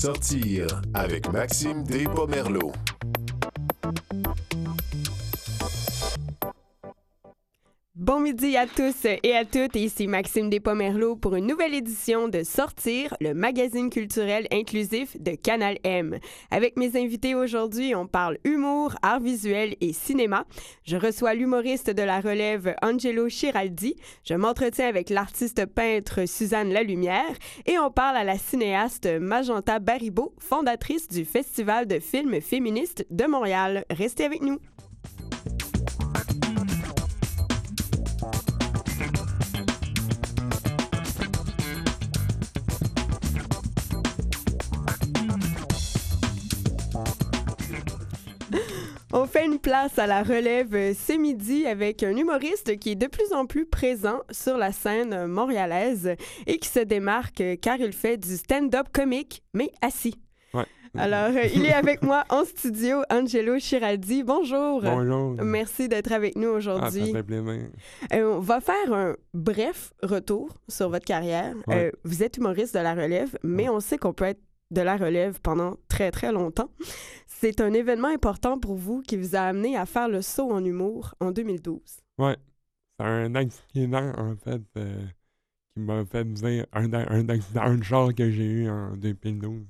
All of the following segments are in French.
Sortir avec Maxime Despomerleau. Bon midi à tous et à toutes, ici Maxime Despomerleau pour une nouvelle édition de Sortir, le magazine culturel inclusif de Canal M. Avec mes invités aujourd'hui, on parle humour, art visuel et cinéma. Je reçois l'humoriste de la relève Angelo Chiraldi, je m'entretiens avec l'artiste peintre Suzanne Lalumière et on parle à la cinéaste Magenta Baribeau, fondatrice du Festival de films féministes de Montréal. Restez avec nous. On fait une place à la relève ce midi avec un humoriste qui est de plus en plus présent sur la scène montréalaise et qui se démarque car il fait du stand-up comique, mais assis. Ouais. Alors, euh, il est avec moi en studio, Angelo Chiraldi. Bonjour. Bonjour. Merci d'être avec nous Ah, aujourd'hui. plaisir. Euh, on va faire un bref retour sur votre carrière. Ouais. Euh, vous êtes humoriste de la relève, mais on sait qu'on peut être de la relève pendant très, très longtemps. C'est un événement important pour vous qui vous a amené à faire le saut en humour en 2012. Ouais. C'est un accident, en fait, euh, qui m'a fait dire. Un, un accident de char que j'ai eu en 2012.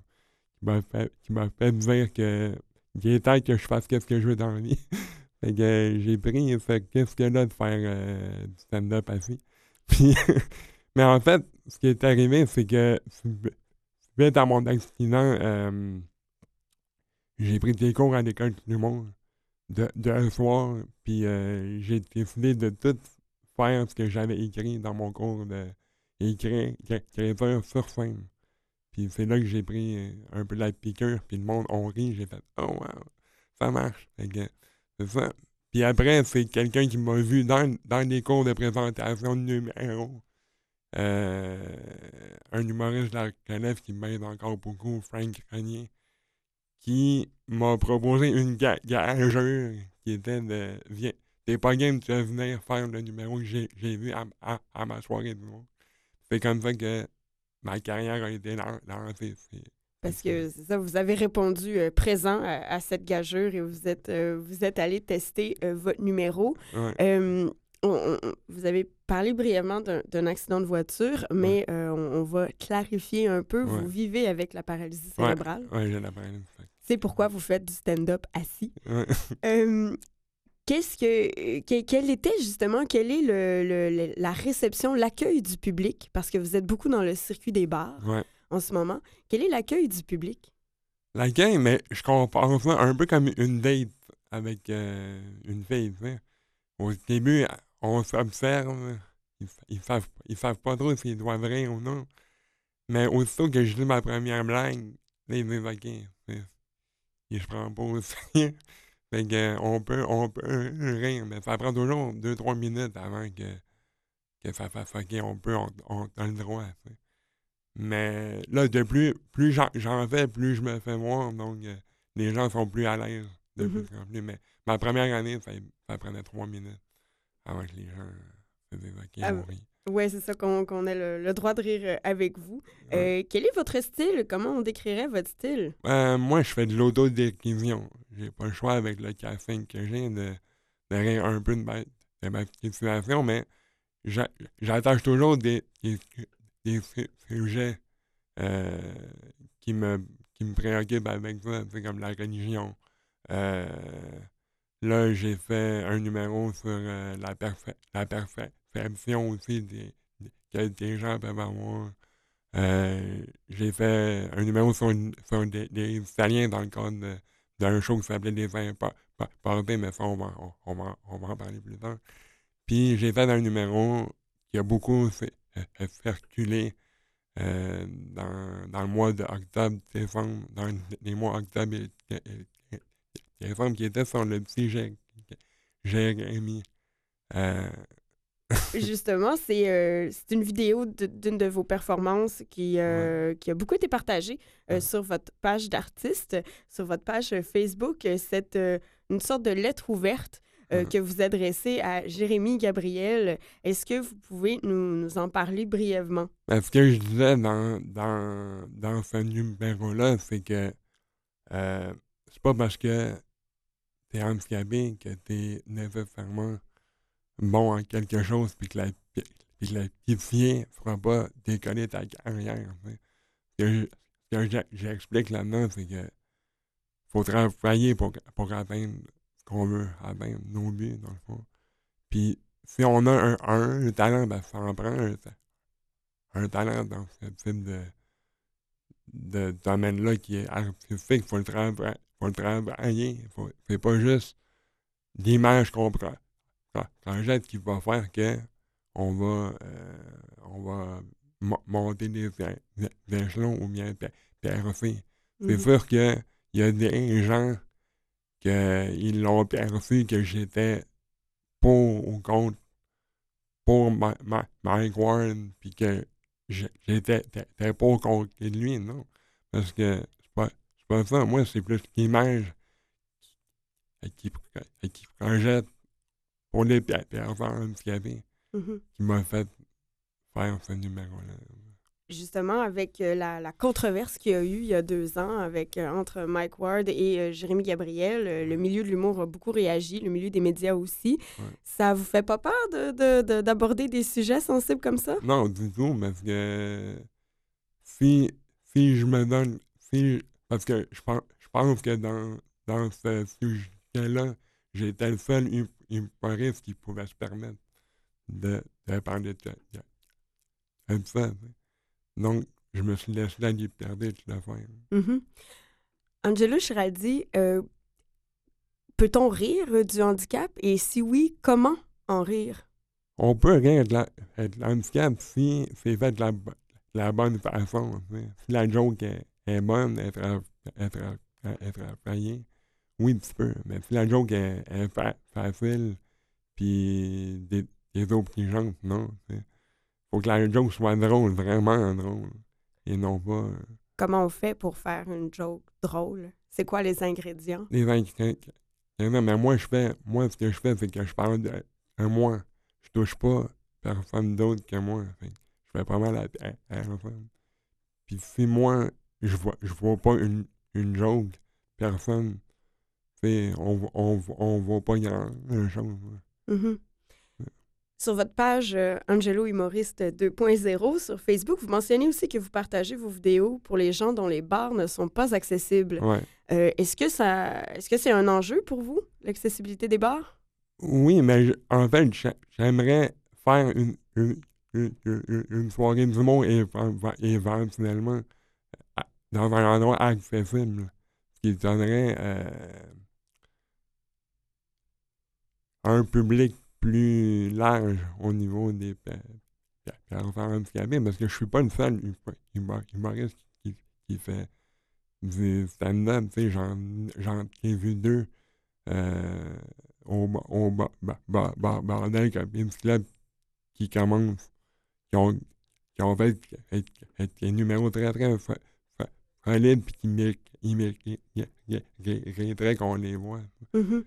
Qui m'a fait, qui dire que. Il est temps que je fasse qu'est-ce que je veux dans la vie. fait que euh, j'ai pris ce qu'est-ce-que-là de faire euh, du stand-up assis. Puis. mais en fait, ce qui est arrivé, c'est que. Suite à mon accident, euh, j'ai pris des cours à l'école du monde de, de un soir, puis euh, j'ai décidé de tout faire ce que j'avais écrit dans mon cours de sur scène. Puis c'est là que j'ai pris euh, un peu la piqûre, puis le monde on rit, j'ai fait « Oh wow, ça marche! » c'est ça. Puis après, c'est quelqu'un qui m'a vu dans, dans des cours de présentation de numéros. Euh, un humoriste de la relève qui m'aide encore beaucoup, Frank Grenier, qui m'a proposé une ga- gageure qui était de Viens, t'es pas game, tu vas venir faire le numéro que j'ai vu à, à, à ma soirée de monde. C'est comme ça que ma carrière a été lan- lancée. Parce que ça, vous avez répondu euh, présent à, à cette gageure et vous êtes, euh, vous êtes allé tester euh, votre numéro. Ouais. On- on- vous avez parlé brièvement d'un accident de voiture, mais euh, on, on va clarifier un peu. Ouais. Vous vivez avec la paralysie cérébrale. Ouais, j'ai la paralysie. C'est pourquoi vous faites du stand-up assis. Euh, Qu'est-ce que, que- quelle était justement, quelle est le, le- le- la réception, l'accueil du public, parce que vous êtes beaucoup dans le circuit des bars en ce moment. Quel est l'accueil du public? La gang, mais je compare ça un peu comme une date avec euh, une fille. Au début, on s'observe. Ils, ils, savent, ils savent pas trop s'ils doivent rire ou non. Mais aussitôt que je lis ma première blague, là, ils disent OK. Et je prends pas au sérieux. Fait que, on peut, on peut rire, mais ça prend toujours 2-3 minutes avant que, que ça fasse OK, on peut, on, on a le droit. Mais là, de plus, plus j'en, fais, plus je me fais voir. Donc, euh, les gens sont plus à l'aise de Mhm. plus en plus. Mais ma première année, ça, ça prenait trois minutes que les gens se disent OK, Ah, on rit. Oui, c'est ça qu'on ait le, le droit de rire euh, avec vous. Ouais. Euh, quel est votre style? Comment on décrirait votre style? Euh, moi, je fais de l'autodérision. J'ai pas le choix avec le caffeine que j'ai de, de rire un peu de ma, de ma situation, mais j'a- j'attache toujours des, des, des su- sujets euh, qui, me, qui me préoccupent avec ça, comme la religion. Là, j'ai fait un numéro sur euh, la, perfe- la perception aussi des, des- des gens peuvent avoir. Euh, j'ai fait un numéro sur, sur des, des Italiens dans le cadre d'un show qui s'appelait Les Importés, mais ça, on va, on, va, on va en parler plus tard. Puis j'ai fait un numéro qui a beaucoup euh, circulé dans, dans le mois d'octobre, décembre, dans les mois octobre et décembre, qui était sur le petit Jé- Jérémy. Euh, Justement, c'est euh, c'est une vidéo d'une de vos performances qui, euh, qui a beaucoup été partagée euh, Ouais. sur votre page d'artiste, sur votre page Facebook. C'est une sorte de lettre ouverte Ouais. que vous adressez à Jérémy Gabriel. Est-ce que vous pouvez nous, nous en parler brièvement? Ben, ce que je disais dans, dans, dans ce numéro-là, c'est que c'est pas parce que t'es handicapé que t'es nécessairement bon en quelque chose puis que la, puis pitié fera pas décoller ta carrière. Ce que j'explique là-dedans, c'est que faut travailler pour, pour atteindre ce qu'on veut atteindre, nos buts, dans le fond. Puis si on a un, un, talent, ben ça en prend un, un talent dans ce type de, de domaine-là qui est artistique. Il faut le, trava- faut le travailler. Faut- C'est pas juste l'image qu'on pro- projette qui va faire que on va, euh, on va mo- monter des, échelons ou bien per- percer. C'est Mhm. sûr qu'il y a des gens qui l'ont perçu que j'étais pour ou contre pour Ma- Ma- Mike Ward, puis que j'étais pas contre lui, non. Parce que pas, ça. Moi, c'est plus l'image qui, qui, projette pour les per- personnes handicapées Mhm. qui m'a fait faire ce numéro-là. Justement, avec euh, la, la controverse qu'il y a eu il y a deux ans avec, euh, entre Mike Ward et euh, Jérémy Gabriel, le milieu de l'humour a beaucoup réagi, le milieu des médias aussi. Ouais. Ça vous fait pas peur de- de- de- d'aborder des sujets sensibles comme ça? Non, du tout, parce que si, si je me donne. Si, parce que je pense, je pense que dans, dans ce sujet-là, j'étais le seul hu- humoriste qui pouvait se permettre de, de parler de, de, de ça. Donc, je me suis laissé la liberté de le faire. Mhm. Angelo Chiraldi, euh, peut-on rire du handicap? Et si oui, comment en rire? On peut rire de la- de l'handicap si c'est fait de la, de la bonne façon. Si la joke est, est bonne, elle tra- elle tra- elle travaillée, oui, tu peux. Mais si la joke est, est fa- facile, puis des, des autres petits gens, non. Il faut que la joke soit drôle, vraiment drôle. Et non pas euh, Comment on fait pour faire une joke drôle? C'est quoi les ingrédients? les ingrédients. Non, mais moi, je fais, moi, ce que je fais, c'est que je parle de, de moi. Je touche pas personne d'autre que moi. Fait je fais pas mal à, à, à personne. Puis si moi, je vois, je vois pas une, une joke, personne, on, on, on voit pas grand chose. Mhm. Sur votre page euh, Angelo Humoriste 2.0 sur Facebook, vous mentionnez aussi que vous partagez vos vidéos pour les gens dont les bars ne sont pas accessibles. Ouais. Euh, est-ce que ça, est-ce que c'est un enjeu pour vous, l'accessibilité des bars? Oui, mais je- en fait, j'a- j'aimerais faire une, une, une, soirée du monde éventuellement à- dans un endroit accessible, ce qui donnerait euh, un public plus large au niveau des pe- pe- personnes handicapées, parce que je suis pas le seul humo- humo- humoriste qui, qui fait du stand-up, j'en ai vu deux euh, au, au ba- ba- ba- bordel Club qui commencent, qui ont, qui ont fait des numéros très très fa- fa- solides puis qui mé- ils mé- ils- ils- ils- ils mériteraient qu'on les voit. Mhm.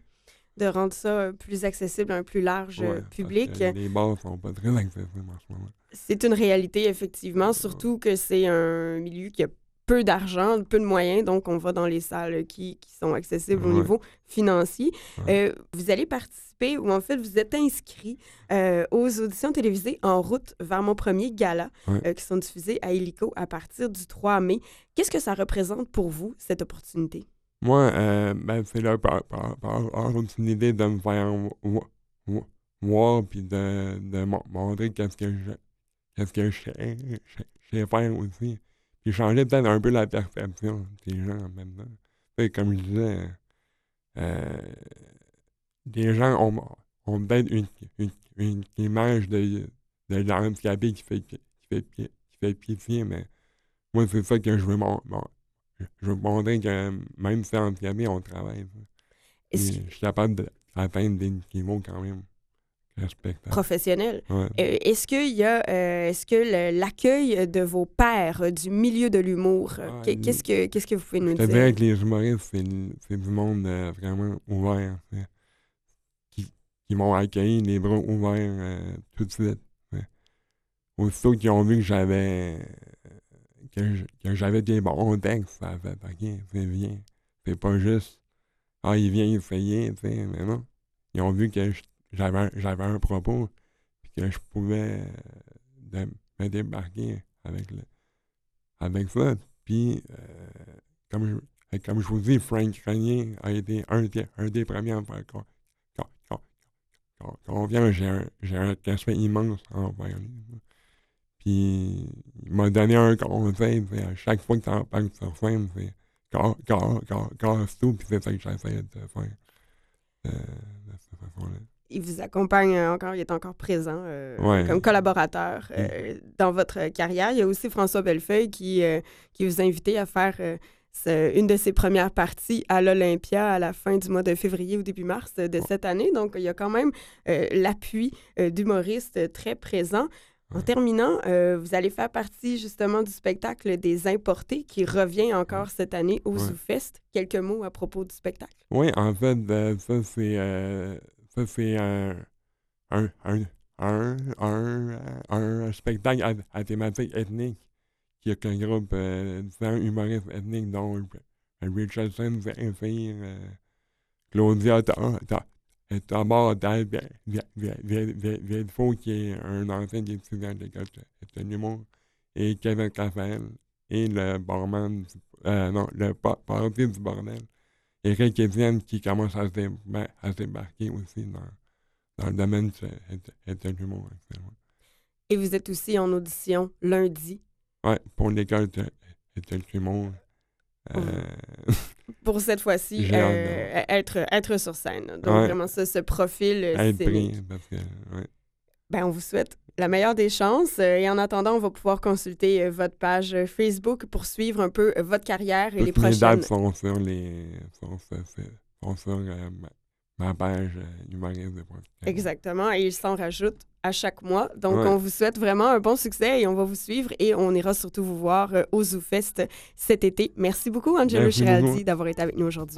De rendre ça euh, plus accessible à un plus large euh, Ouais, public. Les bars sont pas très accessibles en ce moment. C'est une réalité, effectivement, surtout que c'est un milieu qui a peu d'argent, peu de moyens, donc on va dans les salles qui, qui sont accessibles au niveau financier. Ouais. Euh, vous allez participer, ou en fait, vous êtes inscrit euh, aux auditions télévisées En route vers mon premier gala, Ouais. euh, qui sont diffusées à Illico à partir du 3 mai. Qu'est-ce que ça représente pour vous, cette opportunité? Moi, ben, c'est là par, par, par opportunité de me faire vo- vo- voir puis de, de mon- montrer qu'est-ce que je qu'est-ce que je sais, je- je sais faire aussi. Puis changer peut-être un peu la perception des gens en même temps. Fait comme je disais, euh, les gens ont, ont peut-être une, une, une image de, de l'handicapé qui fait, qui, fait, qui fait pitié, mais moi, c'est ça que je veux mon, mon- je veux montrer que même si handicapé, on travaille. Je suis capable d'atteindre des niveaux quand même. Professionnel. Ouais. Euh, est-ce qu'il y a, euh, est-ce que le- l'accueil de vos pairs euh, du milieu de l'humour, euh, Ah, qu'est- qu'est-ce que, qu'est-ce que vous pouvez nous Je dire? dirais que les humoristes, c'est c'est du monde euh, vraiment ouvert. Qui, m'ont accueilli les bras ouverts tout de suite. Aussitôt qu'ils ont vu que j'avais que j'avais des bons textes, ça fait OK, c'est bien. C'est pas juste Ah, il vient essayer, tu sais, mais non. Ils ont vu que j'avais j'avais un propos puis que je pouvais me débarquer avec le avec ça. Puis euh, comme je comme je vous dis, Frank Grenier a été un des, un des premiers à faire quand, quand, vient, j'ai un, un respect immense envers lui. Puis il m'a donné un conseil, à chaque fois que tu en parles sur scène, c'est casse tout, puis c'est ça que j'essaie de faire. Euh, de cette façon-là. Il vous accompagne encore, il est encore présent euh, comme collaborateur euh, dans votre carrière. Il y a aussi François Bellefeuille qui, qui vous a invité à faire une de ses premières parties à l'Olympia à la fin du mois de février ou début mars de cette année. Donc, il y a quand même l'appui d'humoristes très présent. En terminant, euh, vous allez faire partie justement du spectacle des importés qui revient encore cette année au ZooFest. Quelques mots à propos du spectacle? Oui, en fait, euh, ça c'est euh, ça c'est un, un, un, un, spectacle à, thématique ethnique. Qui a un groupe euh, humoristes ethniques dont Richardson, Zephyr, Claudia D'abord, Dave Villefaux, qui est un ancien étudiant de l'école de l'humour, et Kevin Raphaël, et le barman, euh, non, le parti du bordel, et Rick Etienne, qui commence à se, débarquer aussi dans, dans le domaine de, l'humour. Et vous êtes aussi en audition lundi. Oui, pour l'école de, de l'humour. Euh, pour cette fois-ci, euh, être, être sur scène. Donc, vraiment, ça, ce profil être ben, on vous souhaite la meilleure des chances. Euh, et en attendant, on va pouvoir consulter votre page Facebook pour suivre un peu votre carrière et les prochaines. Les dates sont sur, les, sont, sont sur ma page humoriste. Exactement. Et il s'en rajoute à chaque mois. Donc, on vous souhaite vraiment un bon succès et on va vous suivre et on ira surtout vous voir euh, au ZooFest cet été. Merci beaucoup, Angelo Giraldi, d'avoir été avec nous aujourd'hui.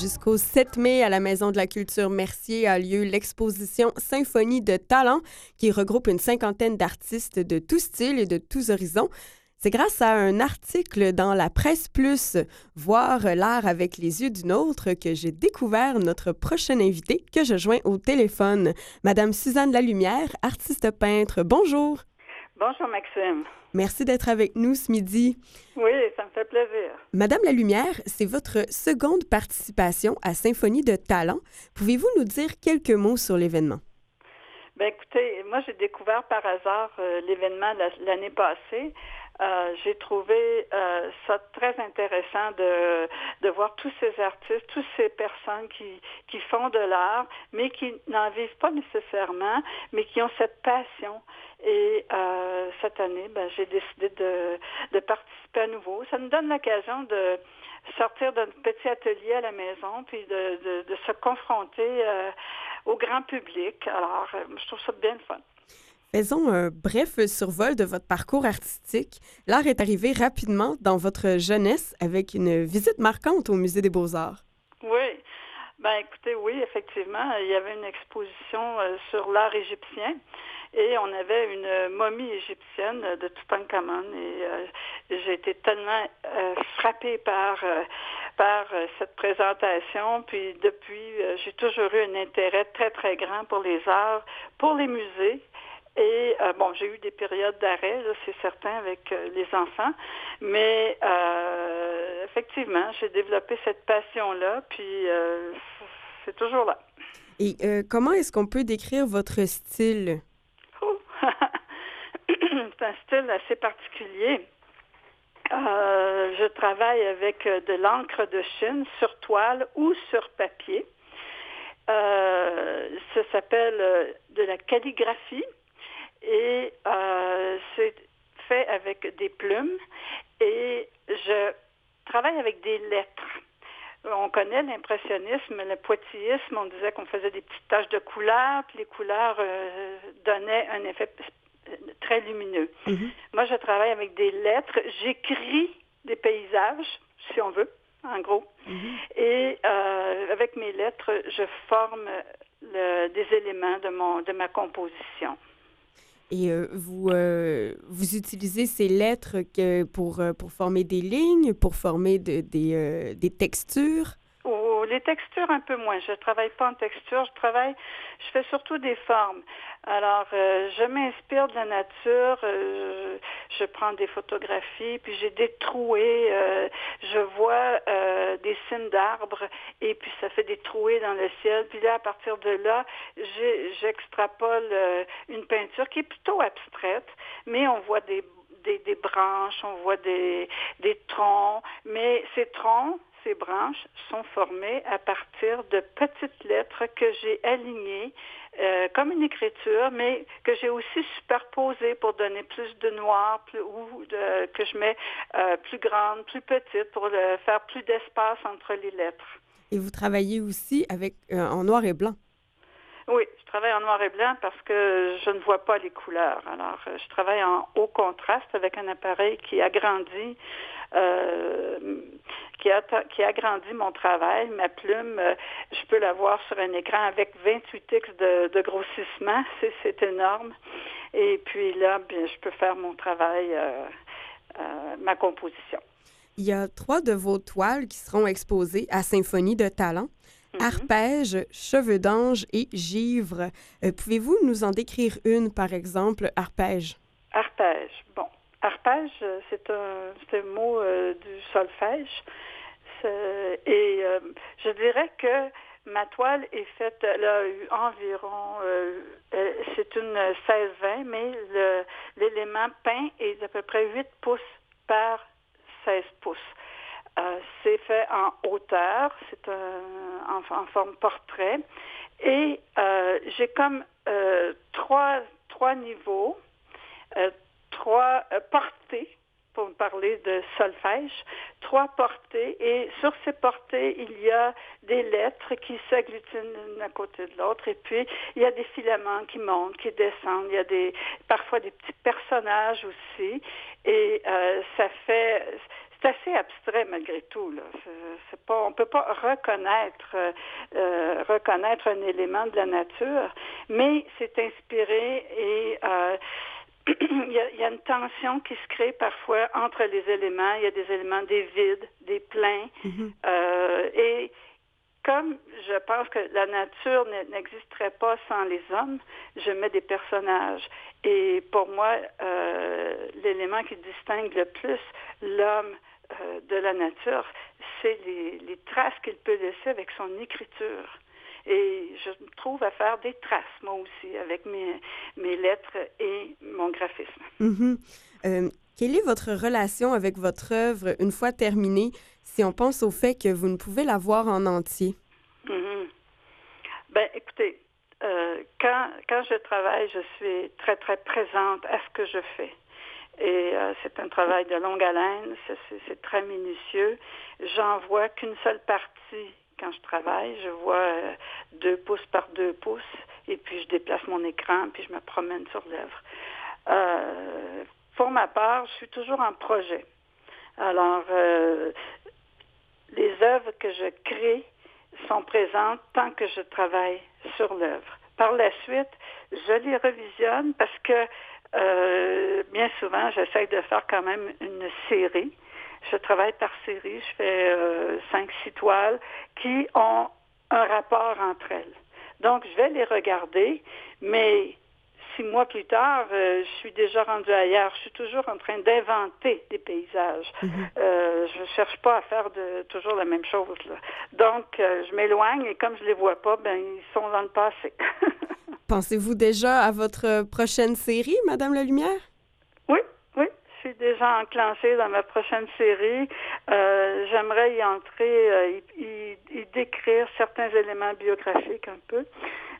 Jusqu'au 7 mai, à la Maison de la Culture Mercier a lieu l'exposition Symphonie de talent qui regroupe une cinquantaine d'artistes de tous styles et de tous horizons. C'est grâce à un article dans la Presse Plus, Voir l'art avec les yeux d'une autre, que j'ai découvert notre prochaine invitée que je joins au téléphone, Madame Suzanne Lalumière, artiste peintre. Bonjour. Bonjour Maxime. Merci d'être avec nous ce midi. Oui, ça me fait plaisir. Madame La Lumière, c'est votre seconde participation à Symphonie de Talent. Pouvez-vous nous dire quelques mots sur l'événement? Ben écoutez, moi j'ai découvert par hasard euh, l'événement l'année passée. Euh, j'ai trouvé euh, ça très intéressant de, de voir tous ces artistes, toutes ces personnes qui, qui font de l'art, mais qui n'en vivent pas nécessairement, mais qui ont cette passion. Et euh, cette année, ben, j'ai décidé de, de participer à nouveau. Ça nous donne l'occasion de sortir d'un petit atelier à la maison, puis de, de, de se confronter euh, au grand public. Alors, euh, je trouve ça bien fun. Faisons un bref survol de votre parcours artistique. L'art est arrivé rapidement dans votre jeunesse avec une visite marquante au Musée des beaux-arts. Oui. Ben écoutez, oui, effectivement, il y avait une exposition sur l'art égyptien et on avait une momie égyptienne de Toutankhamon et euh, j'ai été tellement euh, frappée par euh, par cette présentation puis depuis j'ai toujours eu un intérêt très très grand pour les arts, pour les musées Et euh, bon, j'ai eu des périodes d'arrêt, c'est certain, avec euh, les enfants, mais euh, effectivement, j'ai développé cette passion-là, puis c'est toujours là. Et comment est-ce qu'on peut décrire votre style? c'est un style assez particulier. je travaille avec de l'encre de Chine sur toile ou sur papier. ça s'appelle de la calligraphie et euh, c'est fait avec des plumes et je travaille avec des lettres. On connaît l'impressionnisme, le poitillisme, on disait qu'on faisait des petites taches de couleurs, puis les couleurs euh, donnaient un effet très lumineux. Mm-hmm. Moi, je travaille avec des lettres, j'écris des paysages, si on veut, en gros, mm-hmm. et euh, avec mes lettres, je forme des éléments de, mon, de ma composition. Et euh, vous, euh, vous utilisez ces lettres que pour, euh, pour former des lignes, pour former de, des, des textures? Les textures un peu moins. Je ne travaille pas en texture, je travaille, je fais surtout des formes. Alors, euh, je m'inspire de la nature, euh, je prends des photographies, puis j'ai détroué, euh, je vois des signes d'arbres, et puis ça fait des trouées dans le ciel. Puis là, à partir de là, j'extrapole une peinture qui est plutôt abstraite, mais on voit des des, des, branches, on voit des, des troncs, mais ces troncs, ces branches sont formées à partir de petites lettres que j'ai alignées euh, comme une écriture, mais que j'ai aussi superposées pour donner plus de noir plus, ou que je mets euh, plus grande, plus petite pour faire plus d'espace entre les lettres. Et vous travaillez aussi avec euh, en noir et blanc? Oui, je travaille en noir et blanc parce que je ne vois pas les couleurs. Alors, je travaille en haut contraste avec un appareil qui agrandit euh, qui, a, qui agrandit mon travail. Ma plume, euh, je peux la voir sur un écran avec 28x de, de grossissement. C'est énorme. Et puis là, bien, je peux faire mon travail, euh, ma composition. Il y a trois de vos toiles qui seront exposées à Symphonie de Talent. Mm-hmm. Arpège, cheveux d'ange et givre. Pouvez-vous nous en décrire une, par exemple, arpège? Arpège. Bon, Arpège, c'est un, un, mot euh, du solfège. Et euh, je dirais que ma toile est faite, elle a eu environ, euh, c'est une 16-20, mais l'élément peint est d'à peu près 8 pouces par 16 pouces. c'est fait en hauteur, c'est en, en, forme portrait. Et j'ai comme trois, trois niveaux trois euh, portées, pour parler de solfège, trois portées, et sur ces portées, il y a des lettres qui s'agglutinent l'une à côté de l'autre, et puis il y a des filaments qui montent, qui descendent, il y a des parfois des petits personnages aussi, et euh, ça fait c'est assez abstrait malgré tout. Là. C'est pas, on peut pas reconnaître, euh, reconnaître un élément de la nature, mais c'est inspiré et euh, il, y a, une tension qui se crée parfois entre les éléments. Il y a des éléments, des vides, des pleins. Mm-hmm. euh, et comme je pense que la nature n'existerait pas sans les hommes, je mets des personnages. Et pour moi, euh, l'élément qui distingue le plus l'homme euh, de la nature, c'est les, les traces qu'il peut laisser avec son écriture. Et je me trouve à faire des traces, moi aussi, avec mes, mes lettres et mon graphisme. Mm-hmm. Euh, quelle est votre relation avec votre œuvre une fois terminée, si on pense au fait que vous ne pouvez la voir en entier? Mm-hmm. Ben, écoutez, euh, quand, quand je travaille, je suis très, très présente à ce que je fais. Et euh, c'est un travail de longue haleine, c'est très minutieux. J'en vois qu'une seule partie quand je travaille. Je vois euh, pouces par deux pouces et puis je déplace mon écran puis je me promène sur l'œuvre. Euh, pour ma part, je suis toujours en projet. Alors, euh, les œuvres que je crée sont présentes tant que je travaille sur l'œuvre. Par la suite, je les revisionne parce que bien souvent, j'essaie de faire quand même une série je travaille par série, je fais euh, cinq, six toiles qui ont un rapport entre elles. Donc, je vais les regarder, mais six mois plus tard, je suis déjà rendue ailleurs. Je suis toujours en train d'inventer des paysages. Mhm. je ne cherche pas à faire de, toujours la même chose. Donc, je m'éloigne et comme je les vois pas, ben ils sont dans le passé. Pensez-vous déjà à votre prochaine série, Madame la Lumière? Oui, oui. Je suis déjà enclenchée dans ma prochaine série. Euh, j'aimerais y entrer, euh, y, décrire certains éléments biographiques un peu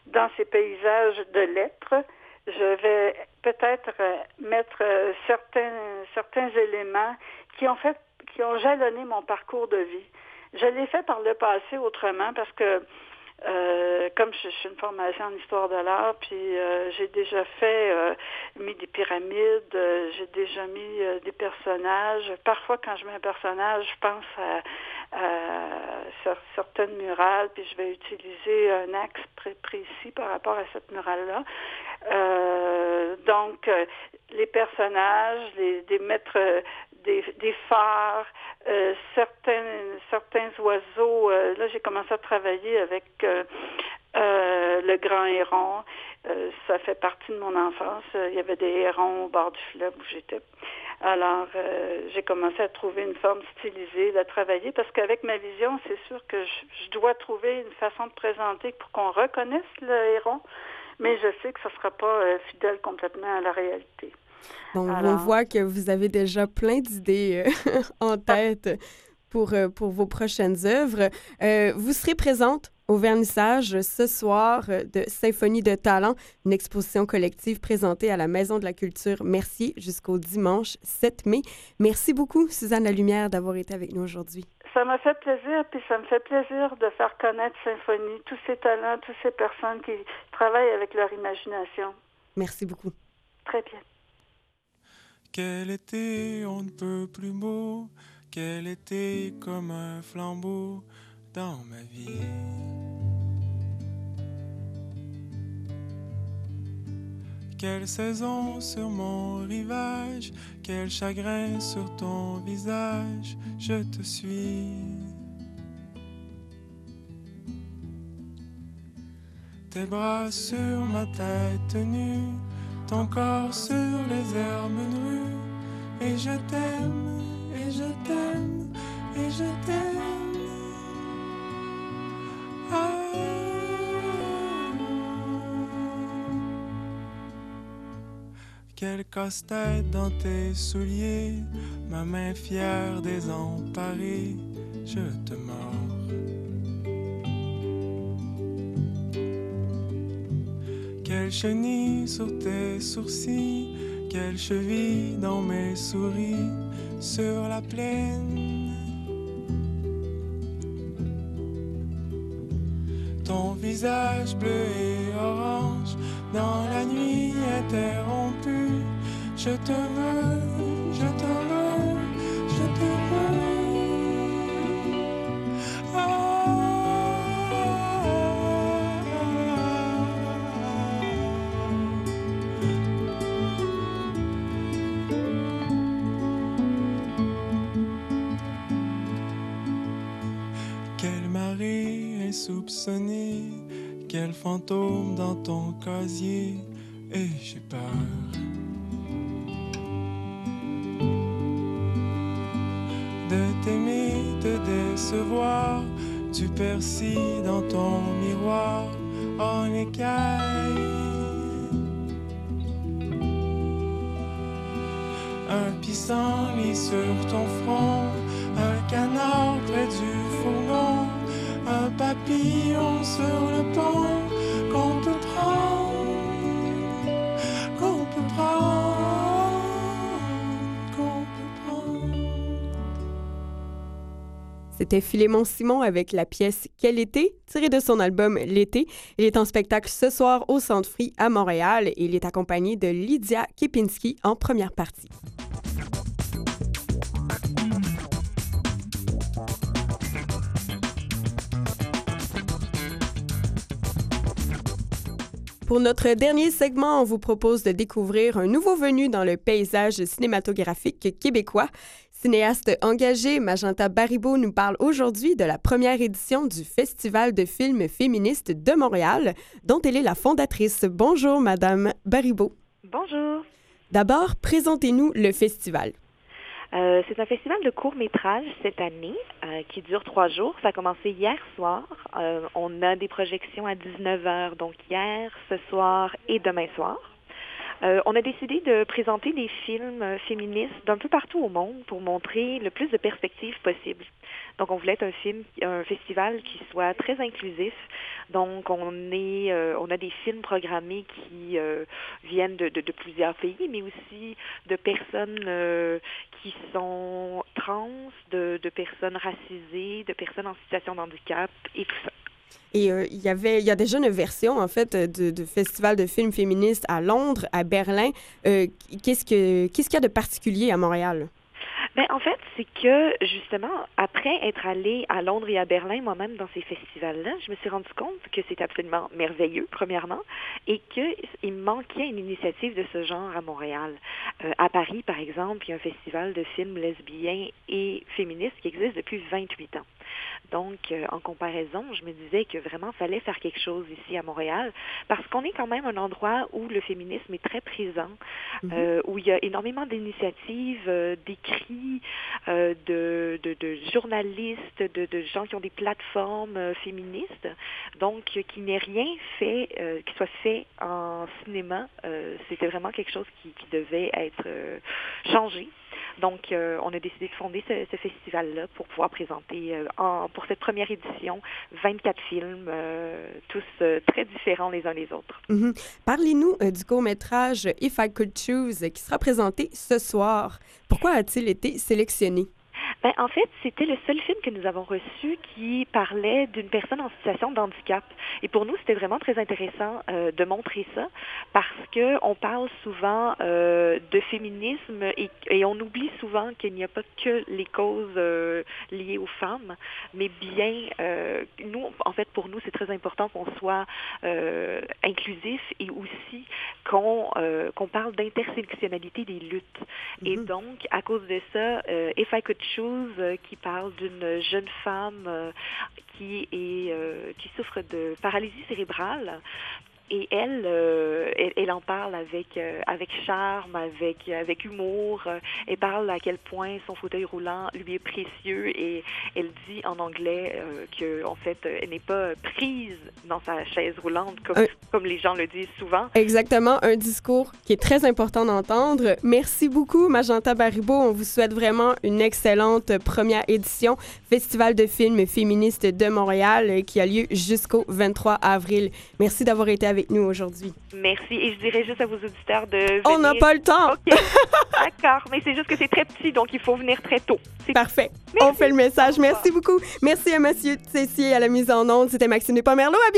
dans ces paysages de lettres. Je vais peut-être euh, mettre certains, certains éléments qui ont fait, qui ont jalonné mon parcours de vie. Je l'ai fait par le passé autrement parce que euh, comme je, suis une formation en histoire de l'art, puis euh, j'ai déjà fait euh, mis des pyramides, j'ai déjà mis des personnages. Parfois, quand je mets un personnage, je pense à, certaines murales, puis je vais utiliser un axe précis par rapport à cette murale-là. donc, les personnages, les, des maîtres des, des phares, euh, certains, certains oiseaux. Euh, là, j'ai commencé à travailler avec euh, le grand héron. Ça fait partie de mon enfance. Il y avait des hérons au bord du fleuve où j'étais. Alors, j'ai commencé à trouver une forme stylisée, de travailler, parce qu'avec ma vision, c'est sûr que je, je, dois trouver une façon de présenter pour qu'on reconnaisse le héron, mais je sais que ça ne sera pas fidèle complètement à la réalité. On voit que vous avez déjà plein d'idées euh, en tête pour, euh, pour vos prochaines œuvres. Euh, vous serez présente au vernissage ce soir de Symphonie de talent, une exposition collective présentée à la Maison de la Culture Mercier jusqu'au dimanche 7 mai. Merci beaucoup, Suzanne La Lumière, d'avoir été avec nous aujourd'hui. Ça m'a fait plaisir, puis ça me fait plaisir de faire connaître Symphonie, tous ces talents, toutes ces personnes qui travaillent avec leur imagination. Merci beaucoup. Très bien. Quel été on ne peut plus beau, quel été comme un flambeau dans ma vie. Quelle saison sur mon rivage, quel chagrin sur ton visage, je te suis. Tes bras sur ma tête nue ton corps sur les herbes nues. Et je t'aime, et je t'aime. Ah. Quel casse-tête dans tes souliers, ma main fière désemparée, je te mords. Quelle chenille sur tes sourcils, quelle cheville dans mes souris sur la plaine. Ton visage bleu et orange dans la nuit interrompue, je te veux, je te veux, je te veux. Quel fantôme dans ton casier, et j'ai peur. De t'aimer, de décevoir, tu persis dans ton miroir. En écaille. Un pissenlit sur ton front, un canard près du C'était Philémon Simon avec la pièce Quel été, tirée de son album L'été. Il est en spectacle ce soir au Centre Free à Montréal et il est accompagné de Lydia Kipinski en première partie. Pour notre dernier segment, on vous propose de découvrir un nouveau venu dans le paysage cinématographique québécois. Cinéaste engagé, Magenta Baribeau nous parle aujourd'hui de la première édition du Festival de films féministes de Montréal, dont elle est la fondatrice. Bonjour, Madame Baribeau. Bonjour. D'abord, présentez-nous le festival. Euh, c'est un festival de court métrage cette année euh, qui dure trois jours. Ça a commencé hier soir. Euh, on a des projections à 19h, donc hier, ce soir et demain soir. Euh, on a décidé de présenter des films euh, féministes d'un peu partout au monde pour montrer le plus de perspectives possible. Donc, on voulait être un film, un festival qui soit très inclusif. Donc, on est, euh, on a des films programmés qui viennent de, plusieurs pays, mais aussi de personnes qui sont trans, de, de personnes racisées, de personnes en situation de handicap et tout ça. Et euh, il y avait, il y a déjà une version en fait de, de festival de films féministes à Londres, à Berlin. Euh, qu'est-ce que, qu'est-ce qu'il y a de particulier à Montréal? Ben, en fait, c'est que justement, après être allée à Londres et à Berlin moi-même dans ces festivals-là, je me suis rendu compte que c'est absolument merveilleux, premièrement, et qu'il manquait une initiative de ce genre à Montréal. Euh, à Paris, par exemple, il y a un festival de films lesbiens et féministes qui existe depuis 28 ans. Donc, euh, en comparaison, je me disais que vraiment, fallait faire quelque chose ici à Montréal, parce qu'on est quand même un endroit où le féminisme est très présent, mm -hmm. euh, où il y a énormément d'initiatives, euh, d'écrits, de, de, de, journalistes, de, de, gens qui ont des plateformes féministes. Donc, qu'il n'y ait rien fait, qui soit fait en cinéma, c'était vraiment quelque chose qui, qui devait être changé. Donc, euh, on a décidé de fonder ce, festival-là pour pouvoir présenter, euh, pour cette première édition, 24 films, euh, tous très différents les uns les autres. -hmm. Parlez-nous du court-métrage If I Could Choose qui sera présenté ce soir. Pourquoi a-t-il été sélectionné? Ben, en fait, c'était le seul film que nous avons reçu qui parlait d'une personne en situation de handicap. Et pour nous, c'était vraiment très intéressant euh, de montrer ça parce que on parle souvent euh, de féminisme et, et, on oublie souvent qu'il n'y a pas que les causes euh, liées aux femmes, mais bien, nous, en fait, pour nous, c'est très important qu'on soit inclusif et aussi qu'on qu'on parle d'intersectionnalité des luttes. Mm -hmm. Et donc, à cause de ça, If I Could Choose, qui parle d'une jeune femme euh, euh, qui souffre de paralysie cérébrale. Et elle, euh, elle, elle, en parle avec euh, avec charme, avec avec humour. elle parle à quel point son fauteuil roulant lui est précieux et elle dit en anglais euh, que en fait elle n'est pas prise dans sa chaise roulante comme comme les gens le disent souvent. Exactement, un discours qui est très important d'entendre. Merci beaucoup, Magenta Baribeau. On vous souhaite vraiment une excellente première édition Festival de films féministes de Montréal qui a lieu jusqu'au 23 avril. Merci d'avoir été avec avec nous aujourd'hui. Merci. Et je dirais juste à vos auditeurs de venir... On n'a pas le temps. OK. D'accord. Mais c'est juste que c'est très petit, donc il faut venir très tôt. Parfait. Merci. On fait le message. Merci beaucoup. Merci à Monsieur Tessier à la mise en onde. C'était Maxime Despomerleau. À bientôt.